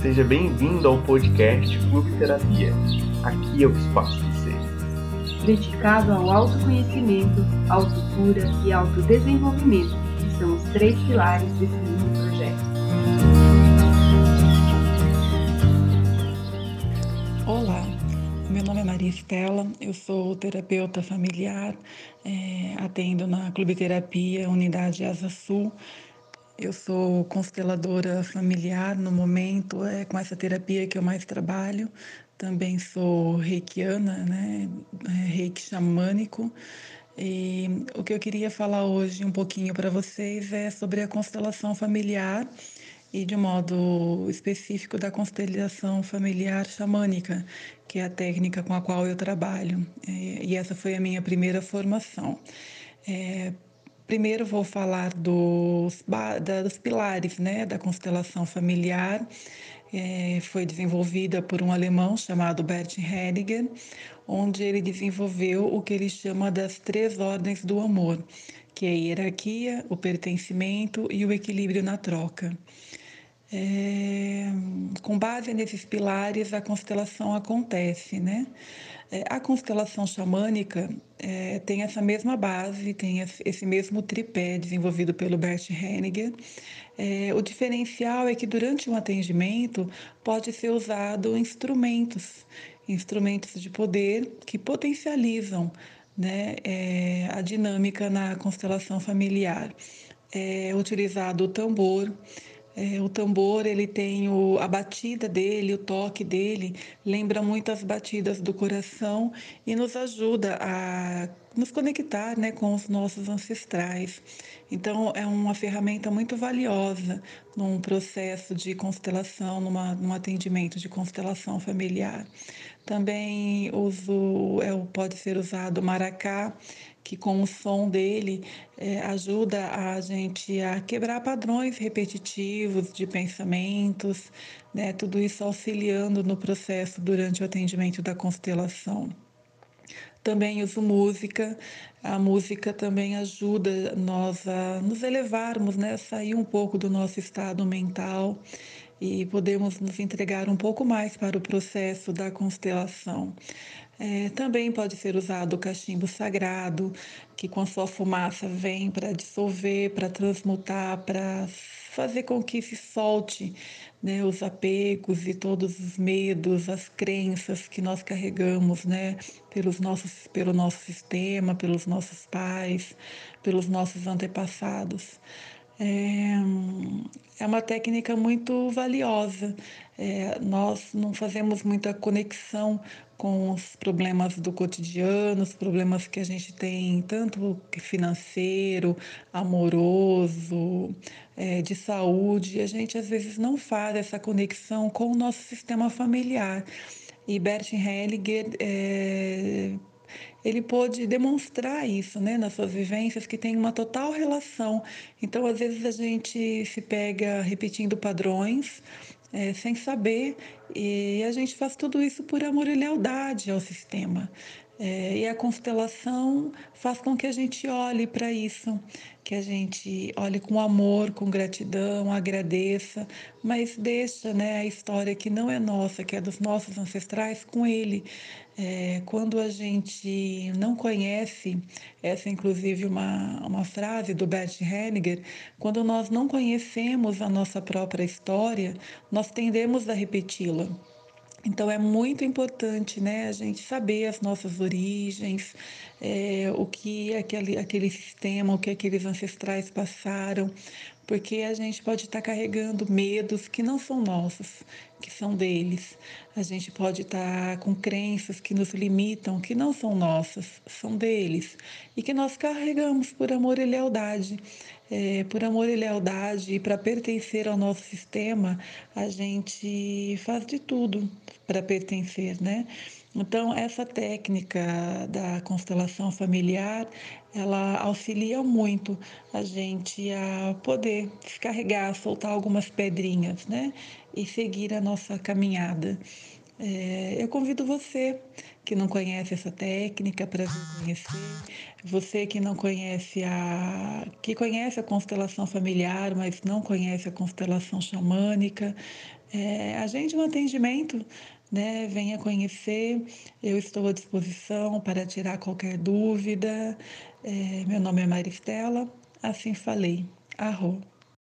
Seja bem-vindo ao podcast Clube Terapia. Aqui é o espaço de ser. Dedicado ao autoconhecimento, autocura e autodesenvolvimento, que são os três pilares desse lindo projeto. Olá, meu nome é Maria Estela, eu sou terapeuta familiar, é, atendo na Clube Terapia, Unidade Asa Sul, eu sou consteladora familiar no momento, é com essa terapia que eu mais trabalho. Também sou reikiana, né? É, reiki xamânico. E o que eu queria falar hoje um pouquinho para vocês é sobre a constelação familiar e de modo específico da constelação familiar xamânica, que é a técnica com a qual eu trabalho. E essa foi a minha primeira formação. É, Primeiro vou falar dos, dos pilares né, da constelação familiar. É, foi desenvolvida por um alemão chamado Bert Hellinger, onde ele desenvolveu o que ele chama das três ordens do amor, que é a hierarquia, o pertencimento e o equilíbrio na troca. É, com base nesses pilares, a constelação acontece, né? É, a constelação xamânica é, tem essa mesma base, tem esse mesmo tripé desenvolvido pelo Bert Henniger. É, o diferencial é que durante um atendimento pode ser usado instrumentos, instrumentos de poder que potencializam né, é, a dinâmica na constelação familiar. É utilizado o tambor, é, o tambor, ele tem o, a batida dele, o toque dele, lembra muito as batidas do coração e nos ajuda a nos conectar né, com os nossos ancestrais. Então, é uma ferramenta muito valiosa num processo de constelação, numa, num atendimento de constelação familiar. Também uso, é, pode ser usado o maracá, que com o som dele é, ajuda a gente a quebrar padrões repetitivos de pensamentos, né? tudo isso auxiliando no processo durante o atendimento da constelação. Também uso música, a música também ajuda nós a nos elevarmos, né? sair um pouco do nosso estado mental e podemos nos entregar um pouco mais para o processo da constelação. É, também pode ser usado o cachimbo sagrado, que com sua fumaça vem para dissolver, para transmutar, para fazer com que se solte né, os apegos e todos os medos, as crenças que nós carregamos né, pelos nossos, pelo nosso sistema, pelos nossos pais, pelos nossos antepassados. É, é uma técnica muito valiosa. É, nós não fazemos muita conexão com os problemas do cotidiano, os problemas que a gente tem, tanto financeiro, amoroso, é, de saúde. A gente às vezes não faz essa conexão com o nosso sistema familiar. E Bert Hellinger é, ele pôde demonstrar isso, né, nas suas vivências, que tem uma total relação. Então, às vezes a gente se pega repetindo padrões é, sem saber, e a gente faz tudo isso por amor e lealdade ao sistema. É, e a constelação faz com que a gente olhe para isso, que a gente olhe com amor, com gratidão, agradeça, mas deixa né, a história que não é nossa, que é dos nossos ancestrais, com ele. É, quando a gente não conhece, essa é inclusive uma, uma frase do Bert Hellinger, quando nós não conhecemos a nossa própria história, nós tendemos a repeti-la. Então é muito importante né, a gente saber as nossas origens, é, o que aquele, aquele sistema, o que aqueles ancestrais passaram, porque a gente pode estar carregando medos que não são nossos, que são deles. A gente pode estar com crenças que nos limitam, que não são nossas, são deles, e que nós carregamos por amor e lealdade é, por amor e lealdade e para pertencer ao nosso sistema, a gente faz de tudo para pertencer, né? Então, essa técnica da constelação familiar, ela auxilia muito a gente a poder descarregar, soltar algumas pedrinhas, né? E seguir a nossa caminhada. É, eu convido você que não conhece essa técnica para conhecer, você que não conhece a que conhece a constelação familiar, mas não conhece a constelação xamânica, É, agende um atendimento, né? venha conhecer, eu estou à disposição para tirar qualquer dúvida. É, meu nome é Maristela, assim falei. Arro.